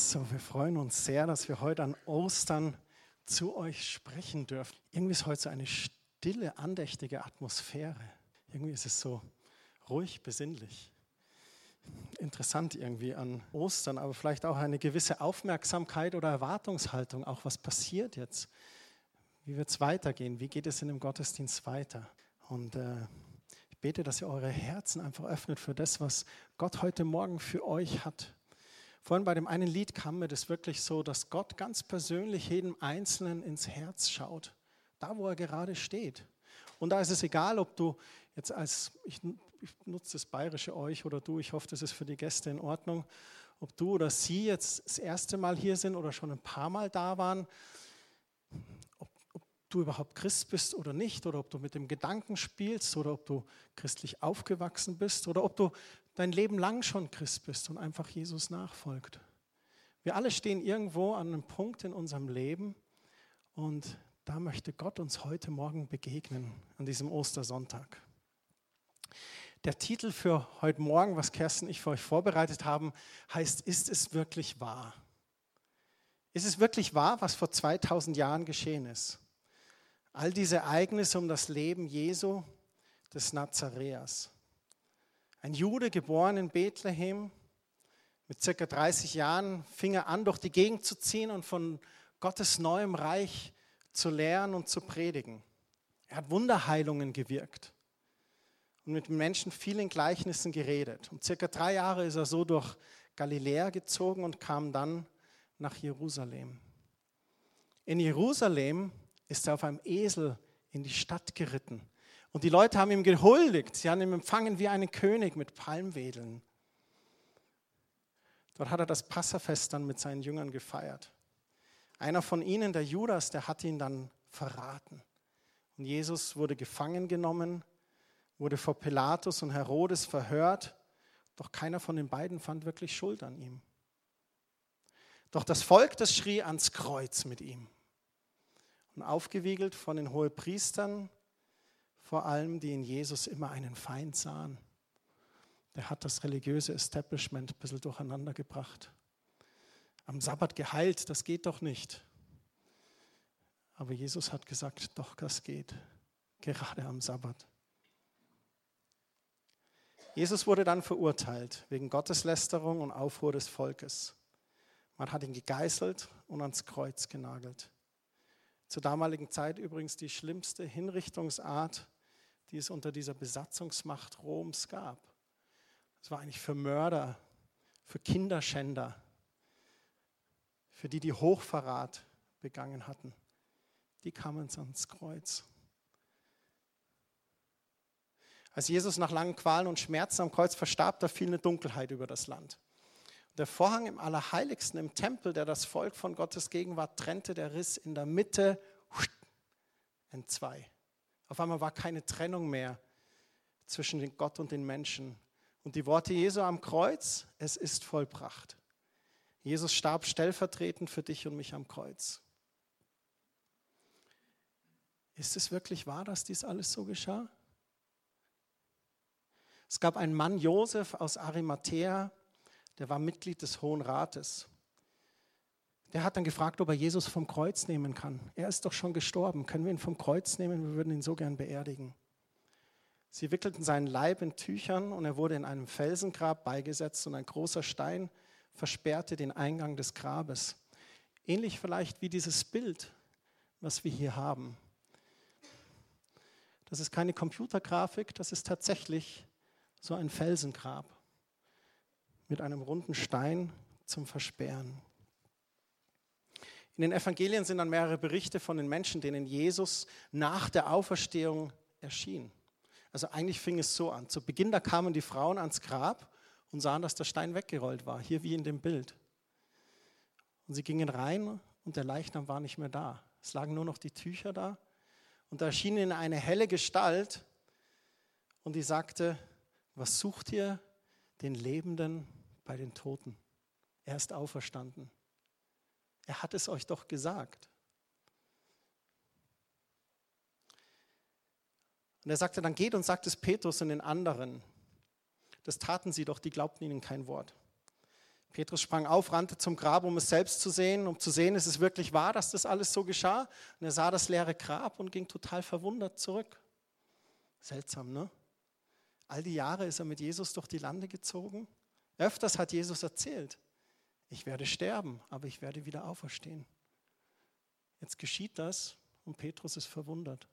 So, wir freuen uns sehr, dass wir heute an Ostern zu euch sprechen dürfen. Irgendwie ist heute so eine stille, andächtige Atmosphäre. Irgendwie ist es so ruhig, besinnlich. Interessant irgendwie an Ostern, aber vielleicht auch eine gewisse Aufmerksamkeit oder Erwartungshaltung, auch was passiert jetzt. Wie wird es weitergehen? Wie geht es in dem Gottesdienst weiter? Und äh, ich bete, dass ihr eure Herzen einfach öffnet für das, was Gott heute Morgen für euch hat. Vorhin bei dem einen Lied kam mir das wirklich so, dass Gott ganz persönlich jedem Einzelnen ins Herz schaut, da wo er gerade steht. Und da ist es egal, ob du jetzt als, ich, ich nutze das bayerische euch oder du, ich hoffe, das ist für die Gäste in Ordnung, ob du oder sie jetzt das erste Mal hier sind oder schon ein paar Mal da waren, ob, ob du überhaupt Christ bist oder nicht, oder ob du mit dem Gedanken spielst oder ob du christlich aufgewachsen bist oder ob du dein Leben lang schon Christ bist und einfach Jesus nachfolgt. Wir alle stehen irgendwo an einem Punkt in unserem Leben und da möchte Gott uns heute Morgen begegnen, an diesem Ostersonntag. Der Titel für heute Morgen, was Kerstin und ich für euch vorbereitet haben, heißt, ist es wirklich wahr? Ist es wirklich wahr, was vor 2000 Jahren geschehen ist? All diese Ereignisse um das Leben Jesu des Nazareas. Ein Jude, geboren in Bethlehem, mit circa 30 Jahren fing er an, durch die Gegend zu ziehen und von Gottes neuem Reich zu lehren und zu predigen. Er hat Wunderheilungen gewirkt und mit Menschen vielen Gleichnissen geredet. Und circa drei Jahre ist er so durch Galiläa gezogen und kam dann nach Jerusalem. In Jerusalem ist er auf einem Esel in die Stadt geritten und die Leute haben ihm gehuldigt. Sie haben ihn empfangen wie einen König mit Palmwedeln. Dort hat er das Passafest dann mit seinen Jüngern gefeiert. Einer von ihnen, der Judas, der hat ihn dann verraten. Und Jesus wurde gefangen genommen, wurde vor Pilatus und Herodes verhört, doch keiner von den beiden fand wirklich Schuld an ihm. Doch das Volk, das schrie ans Kreuz mit ihm. Und aufgewiegelt von den Hohepriestern vor allem, die in Jesus immer einen Feind sahen. Der hat das religiöse Establishment ein bisschen durcheinander gebracht. Am Sabbat geheilt, das geht doch nicht. Aber Jesus hat gesagt, doch, das geht, gerade am Sabbat. Jesus wurde dann verurteilt wegen Gotteslästerung und Aufruhr des Volkes. Man hat ihn gegeißelt und ans Kreuz genagelt. Zur damaligen Zeit übrigens die schlimmste Hinrichtungsart, die es unter dieser Besatzungsmacht Roms gab. Es war eigentlich für Mörder, für Kinderschänder, für die, die Hochverrat begangen hatten. Die kamen ans Kreuz. Als Jesus nach langen Qualen und Schmerzen am Kreuz verstarb, da fiel eine Dunkelheit über das Land. Der Vorhang im Allerheiligsten, im Tempel, der das Volk von Gottes Gegenwart trennte, der riss in der Mitte in zwei. Auf einmal war keine Trennung mehr zwischen Gott und den Menschen. Und die Worte Jesu am Kreuz, es ist vollbracht. Jesus starb stellvertretend für dich und mich am Kreuz. Ist es wirklich wahr, dass dies alles so geschah? Es gab einen Mann, Josef aus Arimathea, der war Mitglied des Hohen Rates. Der hat dann gefragt, ob er Jesus vom Kreuz nehmen kann. Er ist doch schon gestorben. Können wir ihn vom Kreuz nehmen? Wir würden ihn so gern beerdigen. Sie wickelten seinen Leib in Tüchern und er wurde in einem Felsengrab beigesetzt und ein großer Stein versperrte den Eingang des Grabes. Ähnlich vielleicht wie dieses Bild, was wir hier haben. Das ist keine Computergrafik, das ist tatsächlich so ein Felsengrab mit einem runden Stein zum Versperren. In den Evangelien sind dann mehrere Berichte von den Menschen, denen Jesus nach der Auferstehung erschien. Also eigentlich fing es so an. Zu Beginn, da kamen die Frauen ans Grab und sahen, dass der Stein weggerollt war, hier wie in dem Bild. Und sie gingen rein und der Leichnam war nicht mehr da. Es lagen nur noch die Tücher da. Und da erschien ihnen eine helle Gestalt und die sagte, was sucht ihr den Lebenden bei den Toten? Er ist auferstanden. Er hat es euch doch gesagt. Und er sagte, dann geht und sagt es Petrus und den anderen. Das taten sie doch, die glaubten ihnen kein Wort. Petrus sprang auf, rannte zum Grab, um es selbst zu sehen, um zu sehen, ist es wirklich wahr, dass das alles so geschah. Und er sah das leere Grab und ging total verwundert zurück. Seltsam, ne? All die Jahre ist er mit Jesus durch die Lande gezogen. Öfters hat Jesus erzählt, ich werde sterben, aber ich werde wieder auferstehen. Jetzt geschieht das und Petrus ist verwundert.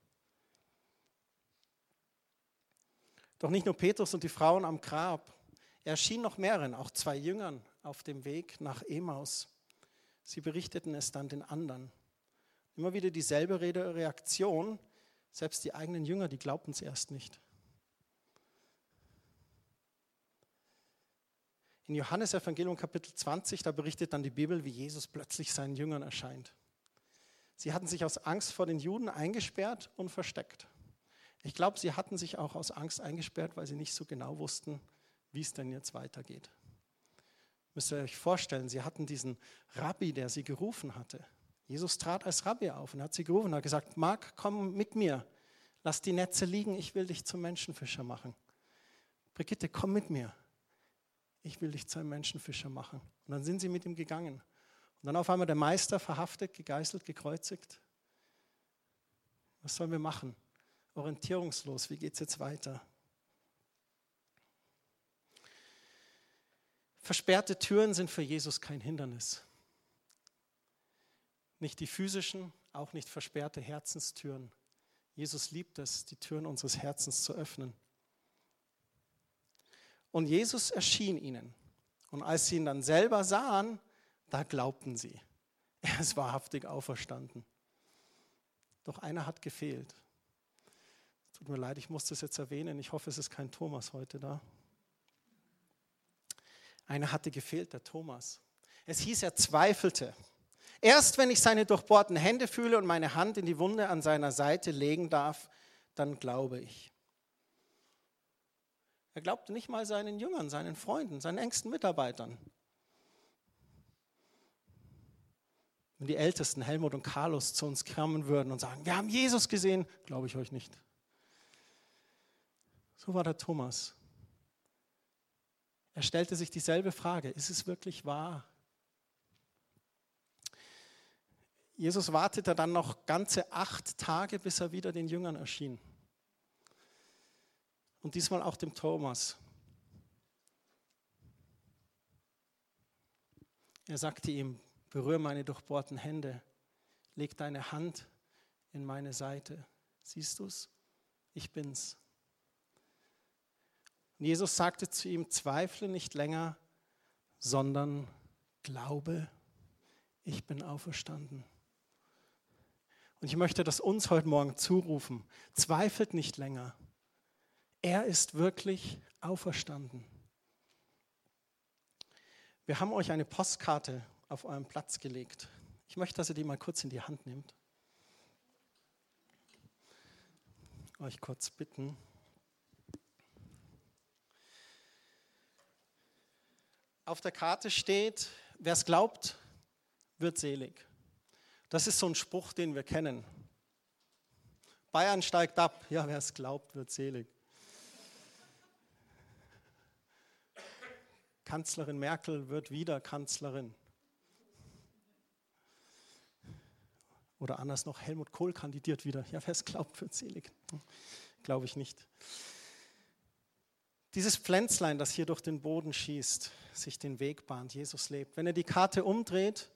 Doch nicht nur Petrus und die Frauen am Grab. Er erschien noch mehreren, auch zwei Jüngern auf dem Weg nach Emaus. Sie berichteten es dann den anderen. Immer wieder dieselbe Reaktion. Selbst die eigenen Jünger, die glaubten es erst nicht. In Johannes Evangelium Kapitel 20, da berichtet dann die Bibel, wie Jesus plötzlich seinen Jüngern erscheint. Sie hatten sich aus Angst vor den Juden eingesperrt und versteckt. Ich glaube, sie hatten sich auch aus Angst eingesperrt, weil sie nicht so genau wussten, wie es denn jetzt weitergeht. Müsst ihr euch vorstellen, sie hatten diesen Rabbi, der sie gerufen hatte. Jesus trat als Rabbi auf und hat sie gerufen und hat gesagt, Mark, komm mit mir, lass die Netze liegen, ich will dich zum Menschenfischer machen. Brigitte, komm mit mir, ich will dich zu einem Menschenfischer machen. Und dann sind sie mit ihm gegangen. Und dann auf einmal der Meister verhaftet, gegeißelt, gekreuzigt. Was sollen wir machen? orientierungslos. Wie geht es jetzt weiter? Versperrte Türen sind für Jesus kein Hindernis. Nicht die physischen, auch nicht versperrte Herzenstüren. Jesus liebt es, die Türen unseres Herzens zu öffnen. Und Jesus erschien ihnen. Und als sie ihn dann selber sahen, da glaubten sie. Er ist wahrhaftig auferstanden. Doch einer hat gefehlt. Tut mir leid, ich muss das jetzt erwähnen. Ich hoffe, es ist kein Thomas heute da. Einer hatte gefehlt, der Thomas. Es hieß, er zweifelte. Erst wenn ich seine durchbohrten Hände fühle und meine Hand in die Wunde an seiner Seite legen darf, dann glaube ich. Er glaubte nicht mal seinen Jüngern, seinen Freunden, seinen engsten Mitarbeitern. Wenn die Ältesten, Helmut und Carlos, zu uns kommen würden und sagen, wir haben Jesus gesehen, glaube ich euch nicht. So war der Thomas. Er stellte sich dieselbe Frage, ist es wirklich wahr? Jesus wartete dann noch ganze acht Tage, bis er wieder den Jüngern erschien. Und diesmal auch dem Thomas. Er sagte ihm, berühre meine durchbohrten Hände, leg deine Hand in meine Seite. Siehst du es? Ich bin's. Und Jesus sagte zu ihm, zweifle nicht länger, sondern glaube, ich bin auferstanden. Und ich möchte das uns heute Morgen zurufen. Zweifelt nicht länger. Er ist wirklich auferstanden. Wir haben euch eine Postkarte auf eurem Platz gelegt. Ich möchte, dass ihr die mal kurz in die Hand nehmt. Euch kurz bitten. auf der Karte steht, wer es glaubt, wird selig. Das ist so ein Spruch, den wir kennen. Bayern steigt ab. Ja, wer es glaubt, wird selig. Kanzlerin Merkel wird wieder Kanzlerin. Oder anders noch, Helmut Kohl kandidiert wieder. Ja, wer es glaubt, wird selig. Glaube ich nicht. Dieses Pflänzlein, das hier durch den Boden schießt, sich den Weg bahnt, Jesus lebt. Wenn er die Karte umdreht,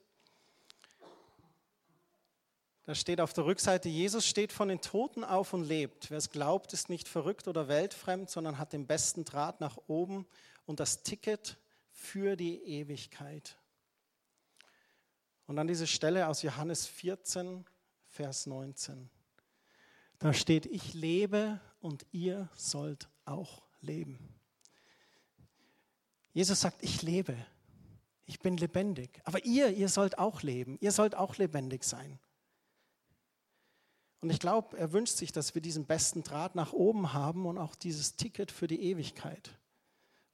da steht auf der Rückseite, Jesus steht von den Toten auf und lebt. Wer es glaubt, ist nicht verrückt oder weltfremd, sondern hat den besten Draht nach oben und das Ticket für die Ewigkeit. Und dann diese Stelle aus Johannes 14, Vers 19. Da steht, ich lebe und ihr sollt auch leben. Jesus sagt, ich lebe, ich bin lebendig. Aber ihr, ihr sollt auch leben, ihr sollt auch lebendig sein. Und ich glaube, er wünscht sich, dass wir diesen besten Draht nach oben haben und auch dieses Ticket für die Ewigkeit.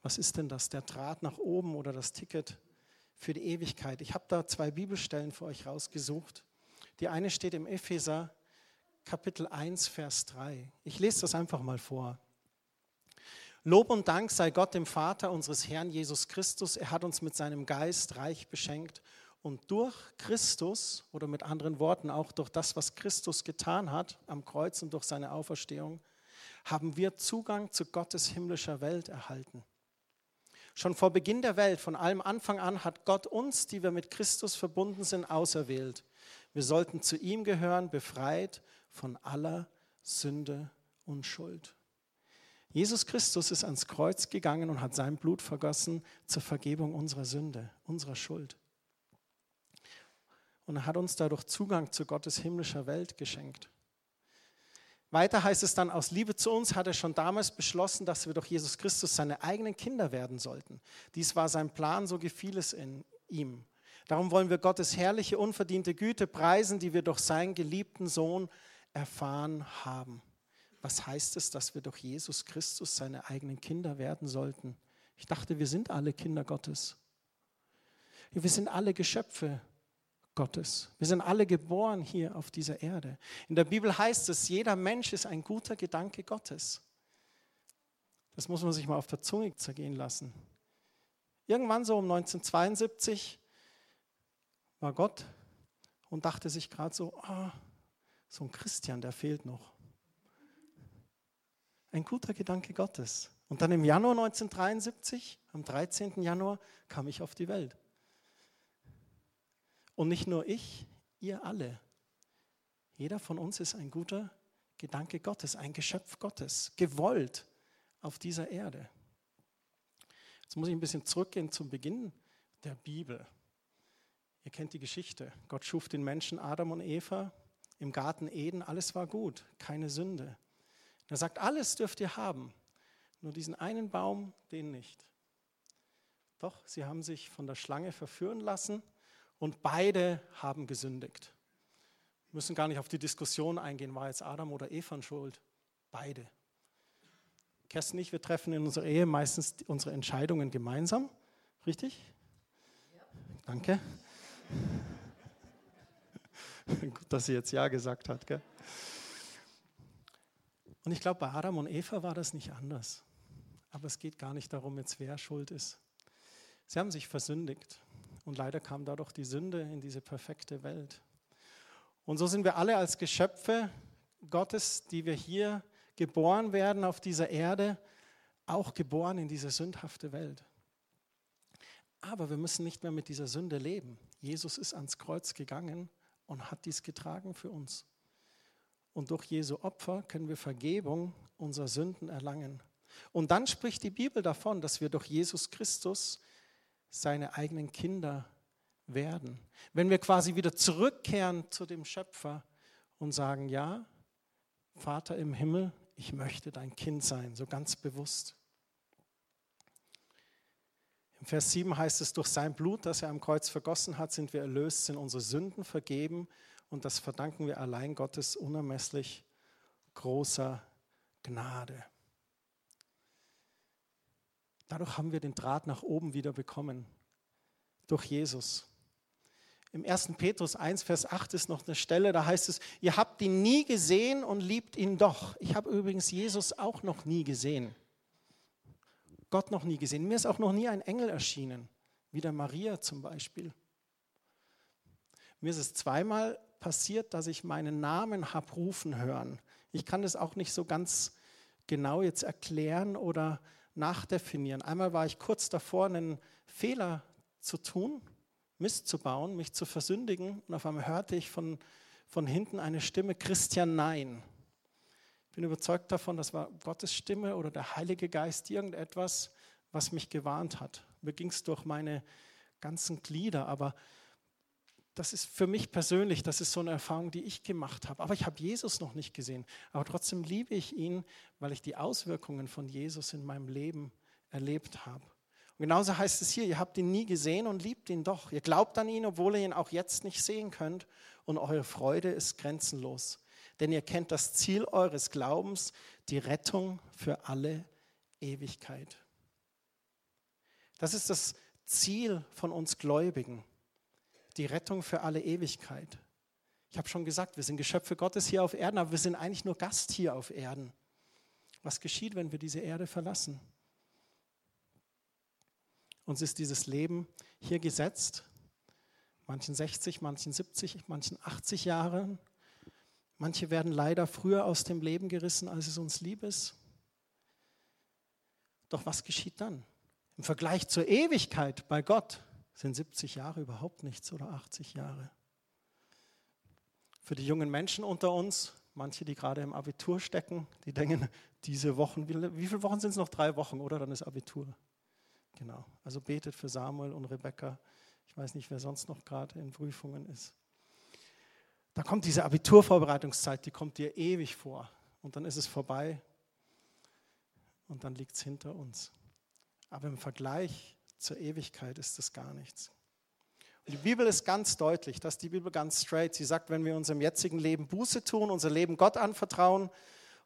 Was ist denn das, der Draht nach oben oder das Ticket für die Ewigkeit? Ich habe da zwei Bibelstellen für euch rausgesucht. Die eine steht im Epheser Kapitel 1, Vers 3. Ich lese das einfach mal vor. Lob und Dank sei Gott, dem Vater unseres Herrn Jesus Christus. Er hat uns mit seinem Geist reich beschenkt. Und durch Christus, oder mit anderen Worten auch durch das, was Christus getan hat am Kreuz und durch seine Auferstehung, haben wir Zugang zu Gottes himmlischer Welt erhalten. Schon vor Beginn der Welt, von allem Anfang an, hat Gott uns, die wir mit Christus verbunden sind, auserwählt. Wir sollten zu ihm gehören, befreit von aller Sünde und Schuld. Jesus Christus ist ans Kreuz gegangen und hat sein Blut vergossen zur Vergebung unserer Sünde, unserer Schuld. Und er hat uns dadurch Zugang zu Gottes himmlischer Welt geschenkt. Weiter heißt es dann, aus Liebe zu uns hat er schon damals beschlossen, dass wir durch Jesus Christus seine eigenen Kinder werden sollten. Dies war sein Plan, so gefiel es in ihm. Darum wollen wir Gottes herrliche, unverdiente Güte preisen, die wir durch seinen geliebten Sohn erfahren haben. Was heißt es, dass wir durch Jesus Christus seine eigenen Kinder werden sollten? Ich dachte, wir sind alle Kinder Gottes. Wir sind alle Geschöpfe Gottes. Wir sind alle geboren hier auf dieser Erde. In der Bibel heißt es, jeder Mensch ist ein guter Gedanke Gottes. Das muss man sich mal auf der Zunge zergehen lassen. Irgendwann so um 1972 war Gott und dachte sich gerade so, oh, so ein Christian, der fehlt noch. Ein guter Gedanke Gottes. Und dann im Januar 1973, am 13. Januar, kam ich auf die Welt. Und nicht nur ich, ihr alle. Jeder von uns ist ein guter Gedanke Gottes, ein Geschöpf Gottes, gewollt auf dieser Erde. Jetzt muss ich ein bisschen zurückgehen zum Beginn der Bibel. Ihr kennt die Geschichte. Gott schuf den Menschen Adam und Eva im Garten Eden. Alles war gut, keine Sünde. Er sagt, alles dürft ihr haben, nur diesen einen Baum, den nicht. Doch, sie haben sich von der Schlange verführen lassen und beide haben gesündigt. Wir müssen gar nicht auf die Diskussion eingehen, war jetzt Adam oder Eva schuld? Beide. Kerstin und ich, wir treffen in unserer Ehe meistens unsere Entscheidungen gemeinsam. Richtig? Ja. Danke. Gut, dass sie jetzt Ja gesagt hat. Gell? Und ich glaube, bei Adam und Eva war das nicht anders. Aber es geht gar nicht darum, jetzt wer schuld ist. Sie haben sich versündigt. Und leider kam dadurch die Sünde in diese perfekte Welt. Und so sind wir alle als Geschöpfe Gottes, die wir hier geboren werden auf dieser Erde, auch geboren in diese sündhafte Welt. Aber wir müssen nicht mehr mit dieser Sünde leben. Jesus ist ans Kreuz gegangen und hat dies getragen für uns. Und durch Jesu Opfer können wir Vergebung unserer Sünden erlangen. Und dann spricht die Bibel davon, dass wir durch Jesus Christus seine eigenen Kinder werden. Wenn wir quasi wieder zurückkehren zu dem Schöpfer und sagen, ja, Vater im Himmel, ich möchte dein Kind sein, so ganz bewusst. Im Vers 7 heißt es, durch sein Blut, das er am Kreuz vergossen hat, sind wir erlöst, sind unsere Sünden vergeben und das verdanken wir allein Gottes unermesslich großer Gnade. Dadurch haben wir den Draht nach oben wieder bekommen. Durch Jesus. Im 1. Petrus 1, Vers 8 ist noch eine Stelle, da heißt es, ihr habt ihn nie gesehen und liebt ihn doch. Ich habe übrigens Jesus auch noch nie gesehen. Gott noch nie gesehen. Mir ist auch noch nie ein Engel erschienen, wie der Maria zum Beispiel. Mir ist es zweimal passiert, dass ich meinen Namen habe rufen hören. Ich kann das auch nicht so ganz genau jetzt erklären oder nachdefinieren. Einmal war ich kurz davor, einen Fehler zu tun, Mist zu bauen, mich zu versündigen und auf einmal hörte ich von, von hinten eine Stimme, Christian, nein. Ich bin überzeugt davon, das war Gottes Stimme oder der Heilige Geist, irgendetwas, was mich gewarnt hat. Mir ging es durch meine ganzen Glieder, aber das ist für mich persönlich, das ist so eine Erfahrung, die ich gemacht habe. Aber ich habe Jesus noch nicht gesehen. Aber trotzdem liebe ich ihn, weil ich die Auswirkungen von Jesus in meinem Leben erlebt habe. Und genauso heißt es hier, ihr habt ihn nie gesehen und liebt ihn doch. Ihr glaubt an ihn, obwohl ihr ihn auch jetzt nicht sehen könnt. Und eure Freude ist grenzenlos. Denn ihr kennt das Ziel eures Glaubens, die Rettung für alle Ewigkeit. Das ist das Ziel von uns Gläubigen die Rettung für alle Ewigkeit. Ich habe schon gesagt, wir sind Geschöpfe Gottes hier auf Erden, aber wir sind eigentlich nur Gast hier auf Erden. Was geschieht, wenn wir diese Erde verlassen? Uns ist dieses Leben hier gesetzt. Manchen 60, manchen 70, manchen 80 Jahre. Manche werden leider früher aus dem Leben gerissen, als es uns lieb ist. Doch was geschieht dann? Im Vergleich zur Ewigkeit bei Gott sind 70 Jahre überhaupt nichts oder 80 Jahre. Für die jungen Menschen unter uns, manche, die gerade im Abitur stecken, die denken, diese Wochen, wie, wie viele Wochen sind es noch? Drei Wochen, oder? Dann ist Abitur. Genau. Also betet für Samuel und Rebecca. Ich weiß nicht, wer sonst noch gerade in Prüfungen ist. Da kommt diese Abiturvorbereitungszeit, die kommt dir ewig vor. Und dann ist es vorbei und dann liegt es hinter uns. Aber im Vergleich zur Ewigkeit ist das gar nichts. Und die Bibel ist ganz deutlich, dass die Bibel ganz straight. Sie sagt, wenn wir unserem jetzigen Leben Buße tun, unser Leben Gott anvertrauen,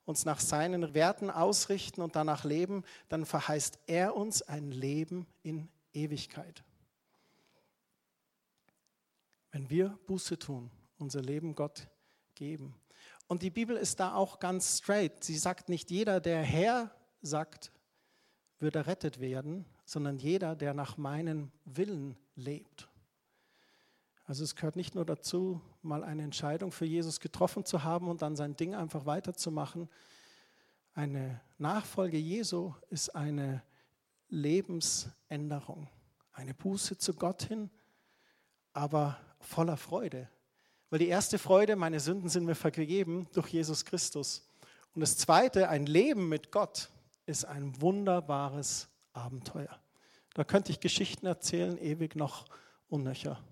uns nach seinen Werten ausrichten und danach leben, dann verheißt er uns ein Leben in Ewigkeit. Wenn wir Buße tun, unser Leben Gott geben. Und die Bibel ist da auch ganz straight. Sie sagt nicht jeder, der Herr sagt, wird errettet werden, sondern jeder, der nach meinem Willen lebt. Also es gehört nicht nur dazu, mal eine Entscheidung für Jesus getroffen zu haben und dann sein Ding einfach weiterzumachen. Eine Nachfolge Jesu ist eine Lebensänderung, eine Buße zu Gott hin, aber voller Freude. Weil die erste Freude, meine Sünden sind mir vergeben durch Jesus Christus. Und das zweite, ein Leben mit Gott, ist ein wunderbares Abenteuer. Da könnte ich Geschichten erzählen, ewig noch unnöcher.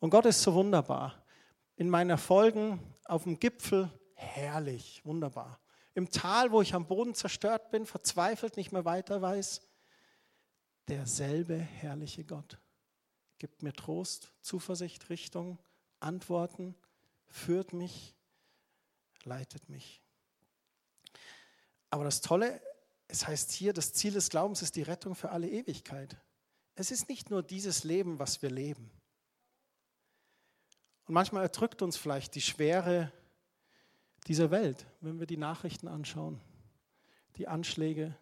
Und Gott ist so wunderbar. In meinen Folgen auf dem Gipfel, herrlich, wunderbar. Im Tal, wo ich am Boden zerstört bin, verzweifelt, nicht mehr weiter weiß, derselbe herrliche Gott gibt mir Trost, Zuversicht, Richtung, Antworten, führt mich, leitet mich. Aber das Tolle es heißt hier, das Ziel des Glaubens ist die Rettung für alle Ewigkeit. Es ist nicht nur dieses Leben, was wir leben. Und manchmal erdrückt uns vielleicht die Schwere dieser Welt, wenn wir die Nachrichten anschauen, die Anschläge,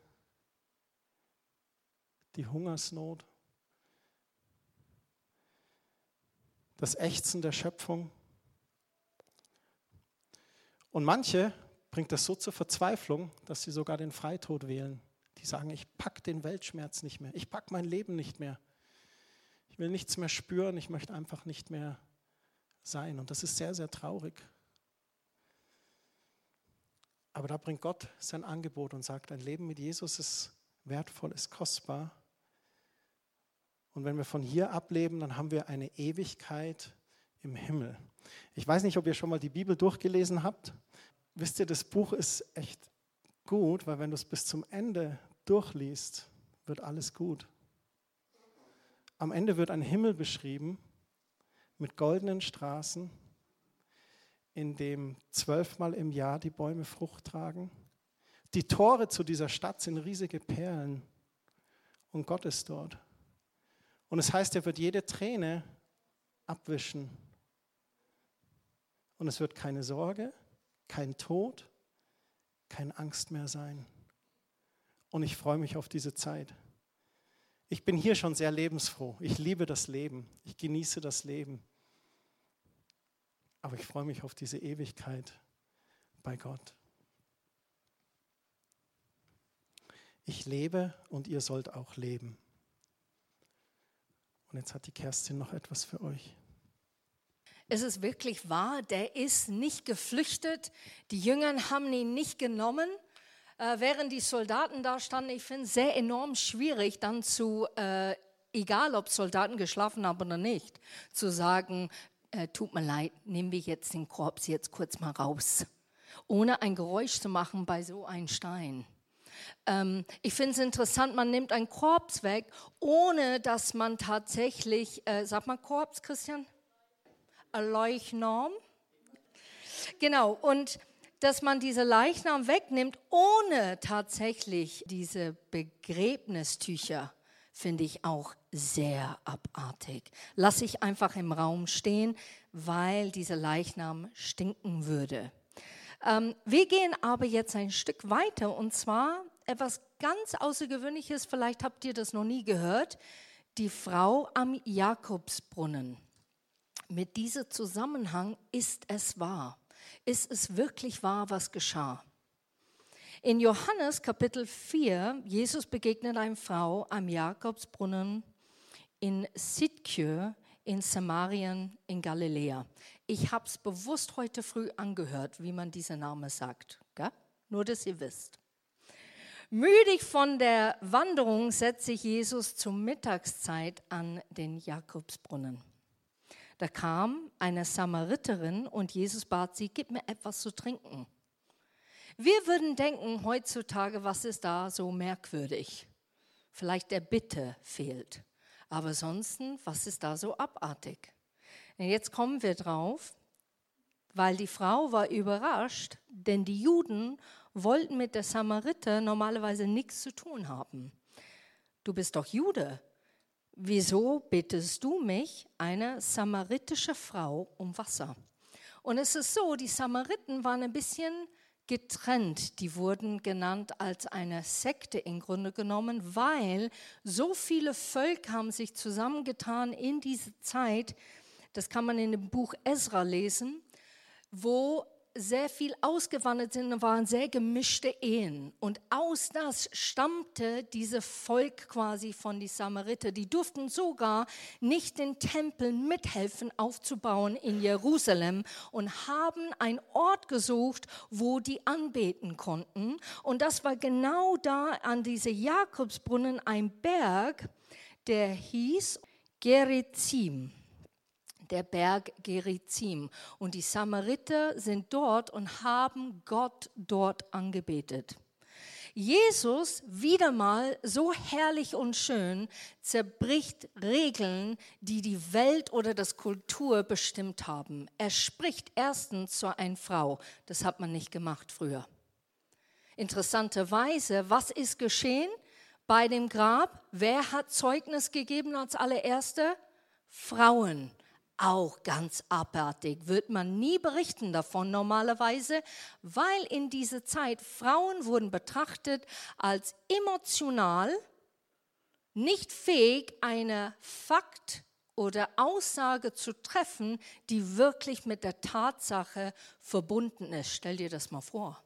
die Hungersnot, das Ächzen der Schöpfung. Und manche bringt das so zur Verzweiflung, dass sie sogar den Freitod wählen. Die sagen, ich packe den Weltschmerz nicht mehr, ich packe mein Leben nicht mehr. Ich will nichts mehr spüren, ich möchte einfach nicht mehr sein. Und das ist sehr, sehr traurig. Aber da bringt Gott sein Angebot und sagt, ein Leben mit Jesus ist wertvoll, ist kostbar. Und wenn wir von hier ableben, dann haben wir eine Ewigkeit im Himmel. Ich weiß nicht, ob ihr schon mal die Bibel durchgelesen habt wisst ihr, das Buch ist echt gut, weil wenn du es bis zum Ende durchliest, wird alles gut. Am Ende wird ein Himmel beschrieben mit goldenen Straßen, in dem zwölfmal im Jahr die Bäume Frucht tragen. Die Tore zu dieser Stadt sind riesige Perlen und Gott ist dort. Und es heißt, er wird jede Träne abwischen. Und es wird keine Sorge, kein Tod, keine Angst mehr sein. Und ich freue mich auf diese Zeit. Ich bin hier schon sehr lebensfroh. Ich liebe das Leben. Ich genieße das Leben. Aber ich freue mich auf diese Ewigkeit bei Gott. Ich lebe und ihr sollt auch leben. Und jetzt hat die Kerstin noch etwas für euch. Es ist wirklich wahr, der ist nicht geflüchtet. Die Jünger haben ihn nicht genommen, äh, während die Soldaten da standen. Ich finde es sehr enorm schwierig, dann zu, äh, egal ob Soldaten geschlafen haben oder nicht, zu sagen, äh, tut mir leid, nehmen wir jetzt den Korps jetzt kurz mal raus, ohne ein Geräusch zu machen bei so einem Stein. Ähm, ich finde es interessant, man nimmt ein Korps weg, ohne dass man tatsächlich, äh, sag mal Korps, Christian? Leichnam. Genau, und dass man diese Leichnam wegnimmt, ohne tatsächlich diese Begräbnistücher, finde ich auch sehr abartig. Lass ich einfach im Raum stehen, weil diese Leichnam stinken würde. Ähm, wir gehen aber jetzt ein Stück weiter und zwar etwas ganz Außergewöhnliches, vielleicht habt ihr das noch nie gehört, die Frau am Jakobsbrunnen. Mit diesem Zusammenhang ist es wahr. Ist es wirklich wahr, was geschah? In Johannes Kapitel 4, Jesus begegnet einer Frau am Jakobsbrunnen in Sidkjö in Samarien in Galiläa. Ich habe es bewusst heute früh angehört, wie man diesen Namen sagt. Gell? Nur, dass ihr wisst. Müdig von der Wanderung setzt sich Jesus zur Mittagszeit an den Jakobsbrunnen. Da kam eine Samariterin und Jesus bat sie, gib mir etwas zu trinken. Wir würden denken heutzutage, was ist da so merkwürdig? Vielleicht der Bitte fehlt. Aber ansonsten, was ist da so abartig? Und jetzt kommen wir drauf, weil die Frau war überrascht, denn die Juden wollten mit der Samariter normalerweise nichts zu tun haben. Du bist doch Jude, wieso bittest du mich, eine samaritische Frau, um Wasser? Und es ist so, die Samariten waren ein bisschen getrennt. Die wurden genannt als eine Sekte im Grunde genommen, weil so viele Völker haben sich zusammengetan in dieser Zeit. Das kann man in dem Buch Ezra lesen, wo sehr viel ausgewandert sind und waren sehr gemischte Ehen. Und aus das stammte dieses Volk quasi von die Samariter. Die durften sogar nicht den Tempel mithelfen aufzubauen in Jerusalem und haben einen Ort gesucht, wo die anbeten konnten. Und das war genau da an diese Jakobsbrunnen ein Berg, der hieß Gerizim der Berg Gerizim. Und die Samariter sind dort und haben Gott dort angebetet. Jesus, wieder mal so herrlich und schön, zerbricht Regeln, die die Welt oder das Kultur bestimmt haben. Er spricht erstens zu einer Frau. Das hat man nicht gemacht früher. Interessanterweise, was ist geschehen bei dem Grab? Wer hat Zeugnis gegeben als allererste? Frauen auch ganz abartig, wird man nie berichten davon normalerweise, weil in dieser Zeit Frauen wurden betrachtet als emotional nicht fähig, eine Fakt oder Aussage zu treffen, die wirklich mit der Tatsache verbunden ist. Stell dir das mal vor.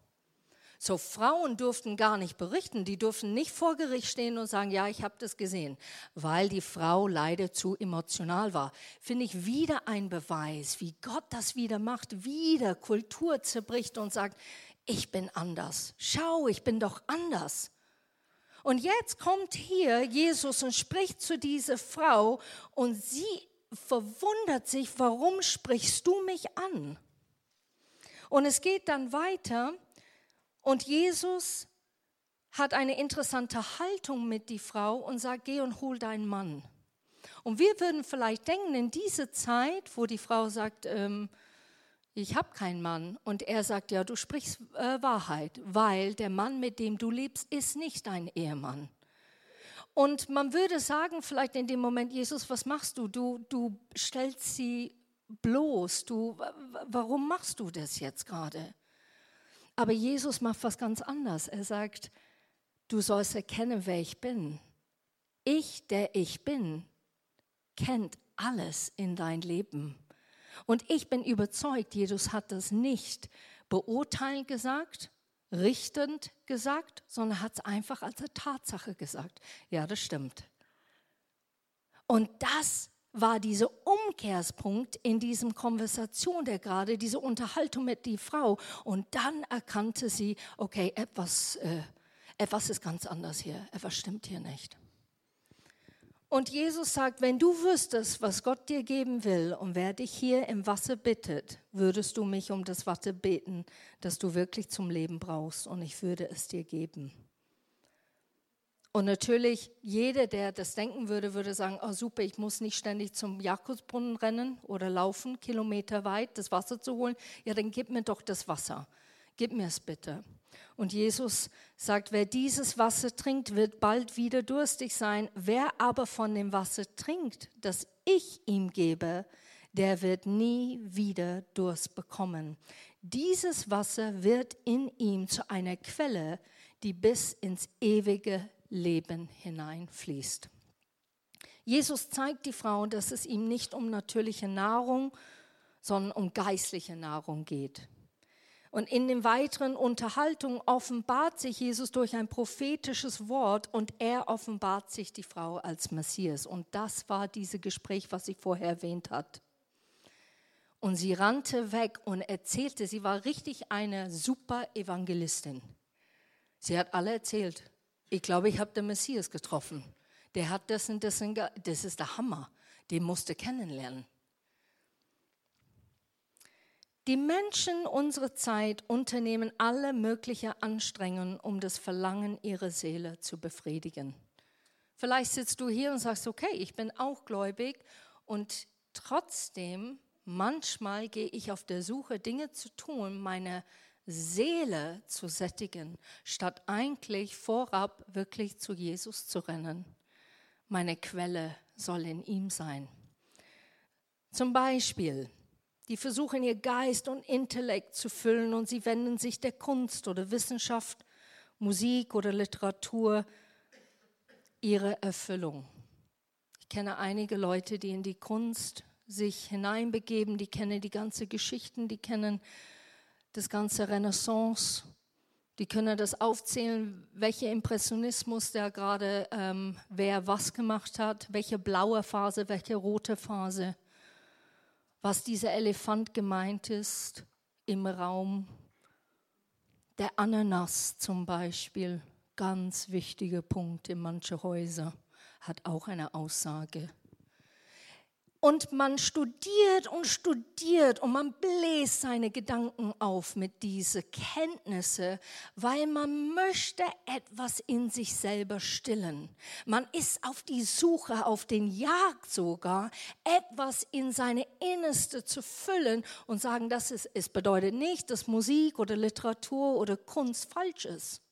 So Frauen durften gar nicht berichten, die durften nicht vor Gericht stehen und sagen, ja, ich habe das gesehen, weil die Frau leider zu emotional war. Finde ich wieder ein Beweis, wie Gott das wieder macht, wieder Kultur zerbricht und sagt, ich bin anders. Schau, ich bin doch anders. Und jetzt kommt hier Jesus und spricht zu dieser Frau und sie verwundert sich, warum sprichst du mich an? Und es geht dann weiter und Jesus hat eine interessante Haltung mit die Frau und sagt, geh und hol deinen Mann. Und wir würden vielleicht denken, in diese Zeit, wo die Frau sagt, ähm, ich habe keinen Mann, und er sagt, ja, du sprichst äh, Wahrheit, weil der Mann, mit dem du lebst, ist nicht dein Ehemann. Und man würde sagen, vielleicht in dem Moment, Jesus, was machst du? Du, du stellst sie bloß. Du, warum machst du das jetzt gerade? Aber Jesus macht was ganz anderes. Er sagt, du sollst erkennen, wer ich bin. Ich, der ich bin, kennt alles in dein Leben. Und ich bin überzeugt, Jesus hat das nicht beurteilend gesagt, richtend gesagt, sondern hat es einfach als eine Tatsache gesagt. Ja, das stimmt. Und das war dieser Umkehrspunkt in diesem Konversation, der gerade diese Unterhaltung mit die Frau. Und dann erkannte sie, okay, etwas, äh, etwas ist ganz anders hier, etwas stimmt hier nicht. Und Jesus sagt, wenn du wüsstest, was Gott dir geben will und wer dich hier im Wasser bittet, würdest du mich um das Wasser beten, das du wirklich zum Leben brauchst und ich würde es dir geben. Und natürlich, jeder, der das denken würde, würde sagen, oh super, ich muss nicht ständig zum Jakobsbrunnen rennen oder laufen, Kilometer weit, das Wasser zu holen. Ja, dann gib mir doch das Wasser. Gib mir es bitte. Und Jesus sagt, wer dieses Wasser trinkt, wird bald wieder durstig sein. Wer aber von dem Wasser trinkt, das ich ihm gebe, der wird nie wieder Durst bekommen. Dieses Wasser wird in ihm zu einer Quelle, die bis ins ewige Leben hineinfließt. Jesus zeigt die Frau, dass es ihm nicht um natürliche Nahrung, sondern um geistliche Nahrung geht. Und in den weiteren Unterhaltungen offenbart sich Jesus durch ein prophetisches Wort und er offenbart sich die Frau als Messias. Und das war dieses Gespräch, was ich vorher erwähnt hat. Und sie rannte weg und erzählte, sie war richtig eine super Evangelistin. Sie hat alle erzählt. Ich glaube, ich habe den Messias getroffen. Der hat das und das und das ist der Hammer. Den musste kennenlernen. Die Menschen unserer Zeit unternehmen alle möglichen Anstrengungen, um das Verlangen ihrer Seele zu befriedigen. Vielleicht sitzt du hier und sagst, okay, ich bin auch gläubig und trotzdem, manchmal gehe ich auf der Suche, Dinge zu tun, meine Seele zu sättigen, statt eigentlich vorab wirklich zu Jesus zu rennen. Meine Quelle soll in ihm sein. Zum Beispiel, die versuchen ihr Geist und Intellekt zu füllen und sie wenden sich der Kunst oder Wissenschaft, Musik oder Literatur ihre Erfüllung. Ich kenne einige Leute, die in die Kunst sich hineinbegeben, die kennen die ganze Geschichten, die kennen das ganze Renaissance, die können das aufzählen, welcher Impressionismus der gerade ähm, wer was gemacht hat, welche blaue Phase, welche rote Phase was dieser Elefant gemeint ist im Raum. Der Ananas zum Beispiel, ganz wichtiger Punkt in manchen Häusern, hat auch eine Aussage und man studiert und studiert und man bläst seine Gedanken auf mit diesen Kenntnisse, weil man möchte etwas in sich selber stillen. Man ist auf die Suche, auf den Jagd sogar, etwas in seine Innerste zu füllen und sagen, das ist, es bedeutet nicht, dass Musik oder Literatur oder Kunst falsch ist.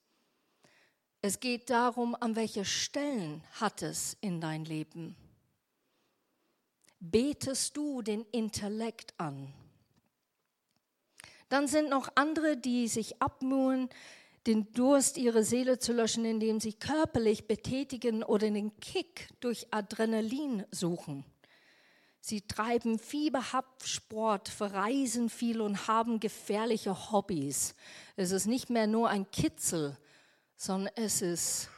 Es geht darum, an welcher Stellen hat es in dein Leben betest du den Intellekt an. Dann sind noch andere, die sich abmühen, den Durst ihrer Seele zu löschen, indem sie körperlich betätigen oder den Kick durch Adrenalin suchen. Sie treiben fieberhaft Sport, verreisen viel und haben gefährliche Hobbys. Es ist nicht mehr nur ein Kitzel, sondern es ist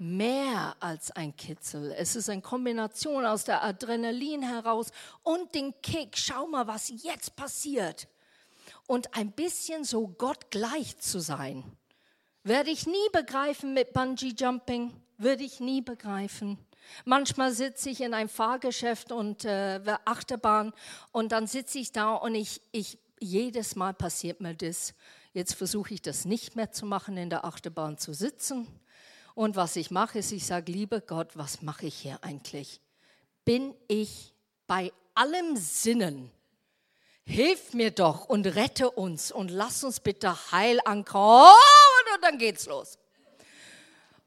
mehr als ein Kitzel. Es ist eine Kombination aus der Adrenalin heraus und dem Kick. Schau mal, was jetzt passiert. Und ein bisschen so Gott gleich zu sein. Werde ich nie begreifen mit Bungee Jumping. Würde ich nie begreifen. Manchmal sitze ich in einem Fahrgeschäft und äh, Achterbahn und dann sitze ich da und ich, ich, jedes Mal passiert mir das. Jetzt versuche ich das nicht mehr zu machen, in der Achterbahn zu sitzen und was ich mache, ist, ich sage, lieber Gott, was mache ich hier eigentlich? Bin ich bei allem Sinnen? Hilf mir doch und rette uns und lass uns bitte heil ankommen. Und dann geht's los.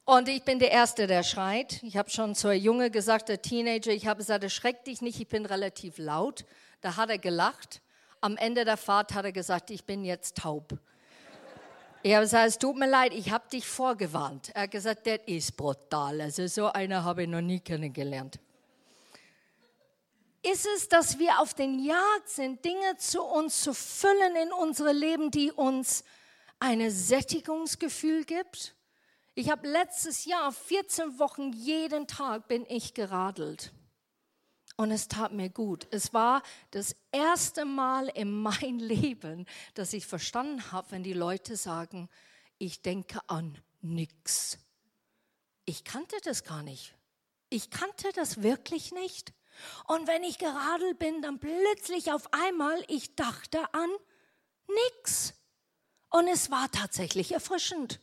Und ich bin der Erste, der schreit. Ich habe schon zur Junge gesagt, der Teenager, ich habe gesagt, erschreck dich nicht, ich bin relativ laut. Da hat er gelacht. Am Ende der Fahrt hat er gesagt, ich bin jetzt taub. Ich habe gesagt, es tut mir leid, ich habe dich vorgewarnt. Er hat gesagt, das ist brutal. Also so einer habe ich noch nie kennengelernt. Ist es, dass wir auf den Jagd sind, Dinge zu uns zu füllen in unsere Leben, die uns ein Sättigungsgefühl gibt? Ich habe letztes Jahr 14 Wochen jeden Tag bin ich geradelt. Und es tat mir gut. Es war das erste Mal in meinem Leben, dass ich verstanden habe, wenn die Leute sagen, ich denke an nichts. Ich kannte das gar nicht. Ich kannte das wirklich nicht. Und wenn ich geradelt bin, dann plötzlich auf einmal, ich dachte an nichts. Und es war tatsächlich erfrischend.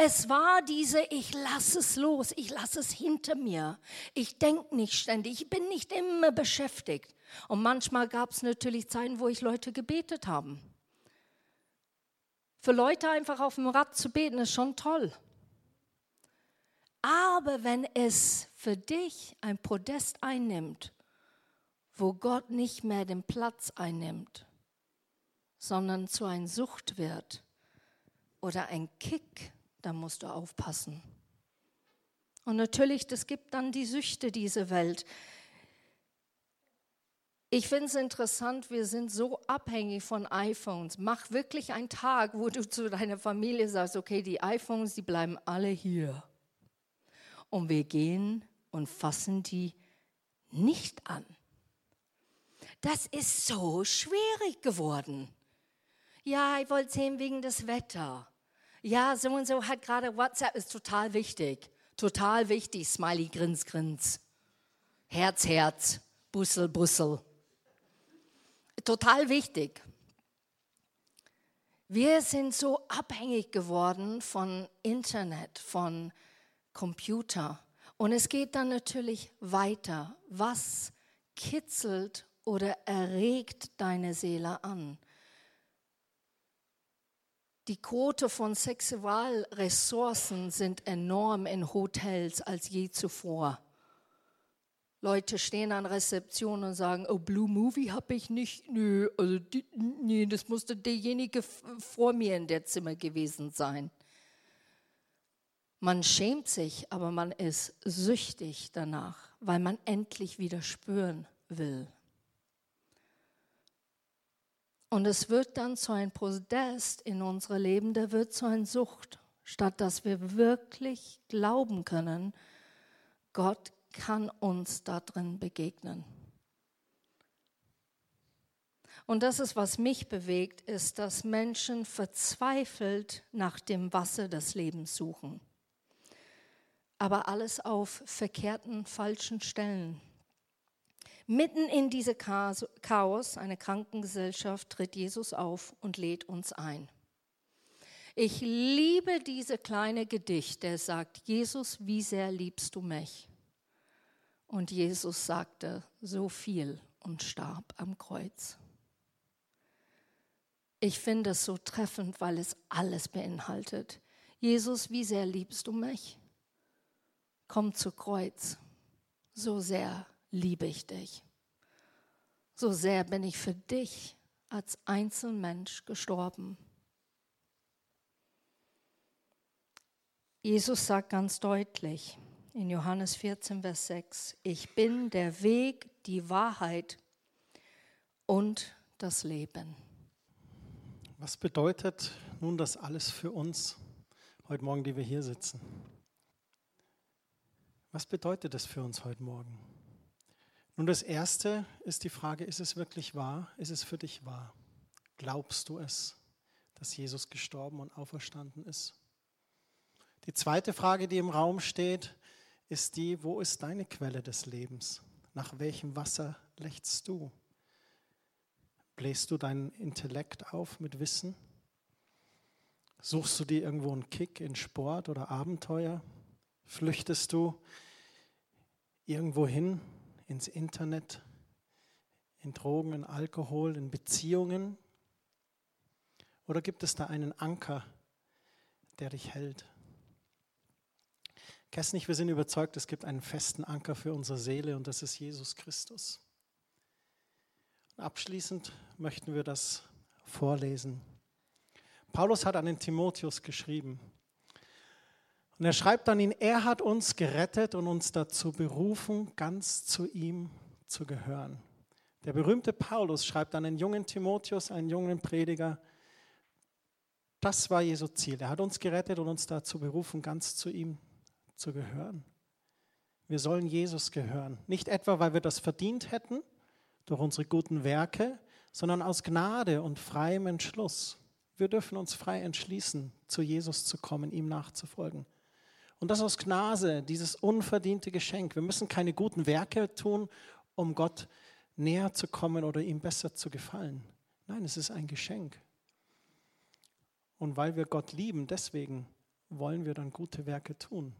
Es war diese, ich lasse es los, ich lasse es hinter mir. Ich denke nicht ständig, ich bin nicht immer beschäftigt. Und manchmal gab es natürlich Zeiten, wo ich Leute gebetet haben. Für Leute einfach auf dem Rad zu beten, ist schon toll. Aber wenn es für dich ein Podest einnimmt, wo Gott nicht mehr den Platz einnimmt, sondern zu einer Sucht wird oder ein Kick dann musst du aufpassen. Und natürlich, das gibt dann die Süchte dieser Welt. Ich finde es interessant, wir sind so abhängig von iPhones. Mach wirklich einen Tag, wo du zu deiner Familie sagst, okay, die iPhones, die bleiben alle hier. Und wir gehen und fassen die nicht an. Das ist so schwierig geworden. Ja, ich wollte sehen wegen des Wetter. Ja, so und so hat gerade WhatsApp, ist total wichtig. Total wichtig. Smiley, Grins, Grins. Herz, Herz. Bussel, Bussel. Total wichtig. Wir sind so abhängig geworden von Internet, von Computer. Und es geht dann natürlich weiter. Was kitzelt oder erregt deine Seele an? Die Quote von Sexualressourcen sind enorm in Hotels als je zuvor. Leute stehen an Rezeption und sagen, oh, Blue Movie habe ich nicht. Nö, also die, nee, das musste derjenige vor mir in der Zimmer gewesen sein. Man schämt sich, aber man ist süchtig danach, weil man endlich wieder spüren will. Und es wird dann zu einem Protest in unserem Leben, der wird zu einer Sucht, statt dass wir wirklich glauben können, Gott kann uns da drin begegnen. Und das ist, was mich bewegt, ist, dass Menschen verzweifelt nach dem Wasser des Lebens suchen. Aber alles auf verkehrten, falschen Stellen. Mitten in diese Chaos, eine Krankengesellschaft, tritt Jesus auf und lädt uns ein. Ich liebe diese kleine Gedicht, der sagt, Jesus, wie sehr liebst du mich? Und Jesus sagte so viel und starb am Kreuz. Ich finde es so treffend, weil es alles beinhaltet. Jesus, wie sehr liebst du mich? Komm zu Kreuz. So sehr liebe ich dich. So sehr bin ich für dich als Einzelmensch gestorben. Jesus sagt ganz deutlich in Johannes 14, Vers 6, ich bin der Weg, die Wahrheit und das Leben. Was bedeutet nun das alles für uns heute Morgen, die wir hier sitzen? Was bedeutet das für uns heute Morgen? Nun, das Erste ist die Frage, ist es wirklich wahr? Ist es für dich wahr? Glaubst du es, dass Jesus gestorben und auferstanden ist? Die zweite Frage, die im Raum steht, ist die, wo ist deine Quelle des Lebens? Nach welchem Wasser lechzt du? Bläst du deinen Intellekt auf mit Wissen? Suchst du dir irgendwo einen Kick in Sport oder Abenteuer? Flüchtest du irgendwo hin, ins Internet, in Drogen, in Alkohol, in Beziehungen? Oder gibt es da einen Anker, der dich hält? Kessnig, wir sind überzeugt, es gibt einen festen Anker für unsere Seele und das ist Jesus Christus. Und abschließend möchten wir das vorlesen. Paulus hat an den Timotheus geschrieben. Und er schreibt an ihn, er hat uns gerettet und uns dazu berufen, ganz zu ihm zu gehören. Der berühmte Paulus schreibt an den jungen Timotheus, einen jungen Prediger, das war Jesu Ziel. Er hat uns gerettet und uns dazu berufen, ganz zu ihm zu gehören. Wir sollen Jesus gehören. Nicht etwa, weil wir das verdient hätten durch unsere guten Werke, sondern aus Gnade und freiem Entschluss. Wir dürfen uns frei entschließen, zu Jesus zu kommen, ihm nachzufolgen. Und das aus Gnade, dieses unverdiente Geschenk. Wir müssen keine guten Werke tun, um Gott näher zu kommen oder ihm besser zu gefallen. Nein, es ist ein Geschenk. Und weil wir Gott lieben, deswegen wollen wir dann gute Werke tun.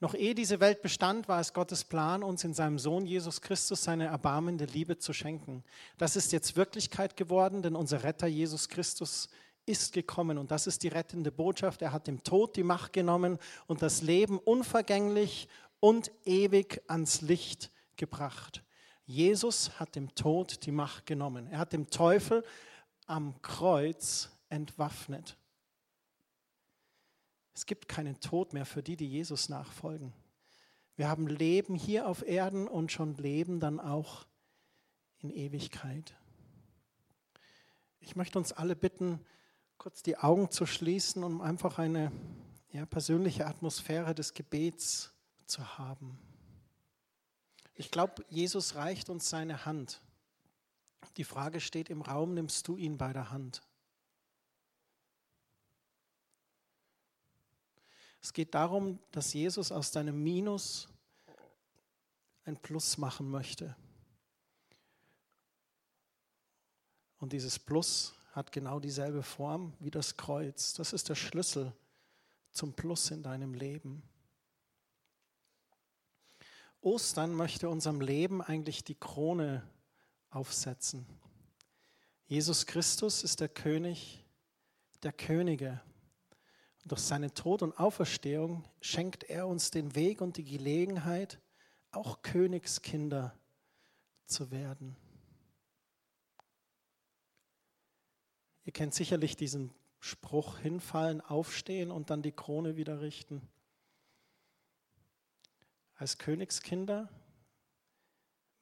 Noch ehe diese Welt bestand, war es Gottes Plan, uns in seinem Sohn Jesus Christus seine erbarmende Liebe zu schenken. Das ist jetzt Wirklichkeit geworden, denn unser Retter Jesus Christus ist gekommen und das ist die rettende Botschaft. Er hat dem Tod die Macht genommen und das Leben unvergänglich und ewig ans Licht gebracht. Jesus hat dem Tod die Macht genommen. Er hat dem Teufel am Kreuz entwaffnet. Es gibt keinen Tod mehr für die, die Jesus nachfolgen. Wir haben Leben hier auf Erden und schon Leben dann auch in Ewigkeit. Ich möchte uns alle bitten, kurz die Augen zu schließen, um einfach eine ja, persönliche Atmosphäre des Gebets zu haben. Ich glaube, Jesus reicht uns seine Hand. Die Frage steht im Raum, nimmst du ihn bei der Hand? Es geht darum, dass Jesus aus deinem Minus ein Plus machen möchte. Und dieses Plus hat genau dieselbe Form wie das Kreuz. Das ist der Schlüssel zum Plus in deinem Leben. Ostern möchte unserem Leben eigentlich die Krone aufsetzen. Jesus Christus ist der König der Könige. Und durch seinen Tod und Auferstehung schenkt er uns den Weg und die Gelegenheit, auch Königskinder zu werden. Ihr kennt sicherlich diesen Spruch, hinfallen, aufstehen und dann die Krone wieder richten. Als Königskinder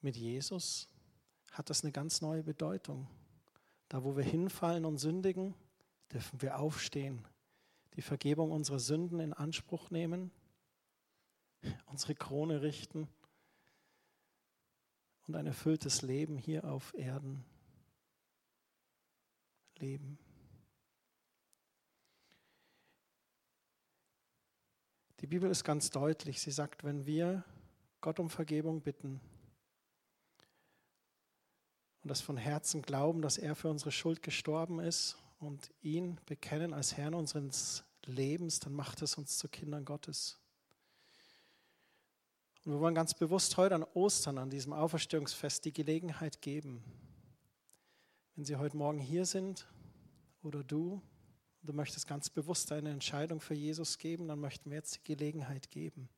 mit Jesus hat das eine ganz neue Bedeutung. Da, wo wir hinfallen und sündigen, dürfen wir aufstehen, die Vergebung unserer Sünden in Anspruch nehmen, unsere Krone richten und ein erfülltes Leben hier auf Erden leben. Die Bibel ist ganz deutlich. Sie sagt, wenn wir Gott um Vergebung bitten und das von Herzen glauben, dass er für unsere Schuld gestorben ist und ihn bekennen als Herrn unseres Lebens, dann macht es uns zu Kindern Gottes. Und wir wollen ganz bewusst heute an Ostern, an diesem Auferstehungsfest, die Gelegenheit geben, wenn Sie heute Morgen hier sind oder du, du möchtest ganz bewusst eine Entscheidung für Jesus geben, dann möchten wir jetzt die Gelegenheit geben.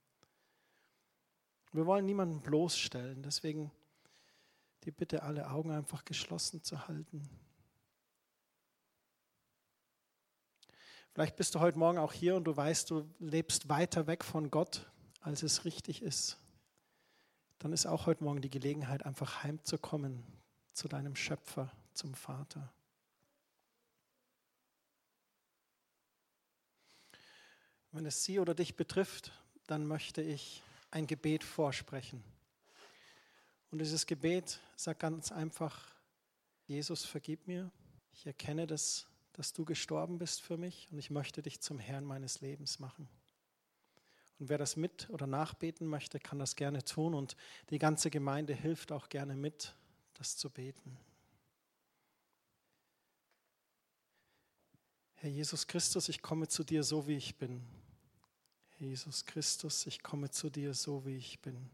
Wir wollen niemanden bloßstellen, deswegen die Bitte, alle Augen einfach geschlossen zu halten. Vielleicht bist du heute Morgen auch hier und du weißt, du lebst weiter weg von Gott, als es richtig ist. Dann ist auch heute Morgen die Gelegenheit, einfach heimzukommen zu deinem Schöpfer, zum Vater. Wenn es Sie oder dich betrifft, dann möchte ich ein Gebet vorsprechen. Und dieses Gebet sagt ganz einfach, Jesus, vergib mir. Ich erkenne das, dass du gestorben bist für mich und ich möchte dich zum Herrn meines Lebens machen. Und wer das mit oder nachbeten möchte, kann das gerne tun und die ganze Gemeinde hilft auch gerne mit, das zu beten. Herr Jesus Christus, ich komme zu dir so, wie ich bin. Jesus Christus, ich komme zu dir so, wie ich bin.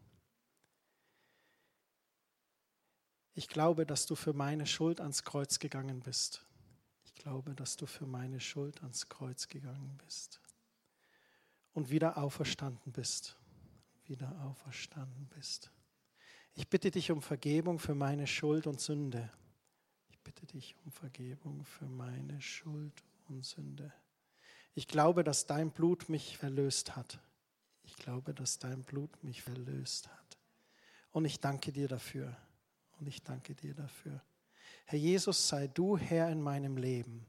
Ich glaube, dass du für meine Schuld ans Kreuz gegangen bist. Ich glaube, dass du für meine Schuld ans Kreuz gegangen bist. Und wieder auferstanden bist. Wieder auferstanden bist. Ich bitte dich um Vergebung für meine Schuld und Sünde. Ich bitte dich um Vergebung für meine Schuld und Sünde. Ich glaube, dass dein Blut mich verlöst hat. Ich glaube, dass dein Blut mich verlöst hat. Und ich danke dir dafür. Und ich danke dir dafür. Herr Jesus, sei du Herr in meinem Leben.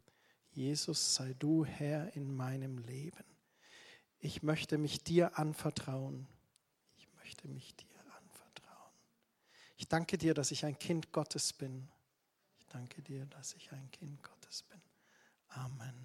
Jesus, sei du Herr in meinem Leben. Ich möchte mich dir anvertrauen. Ich möchte mich dir anvertrauen. Ich danke dir, dass ich ein Kind Gottes bin. Ich danke dir, dass ich ein Kind Gottes bin. Amen.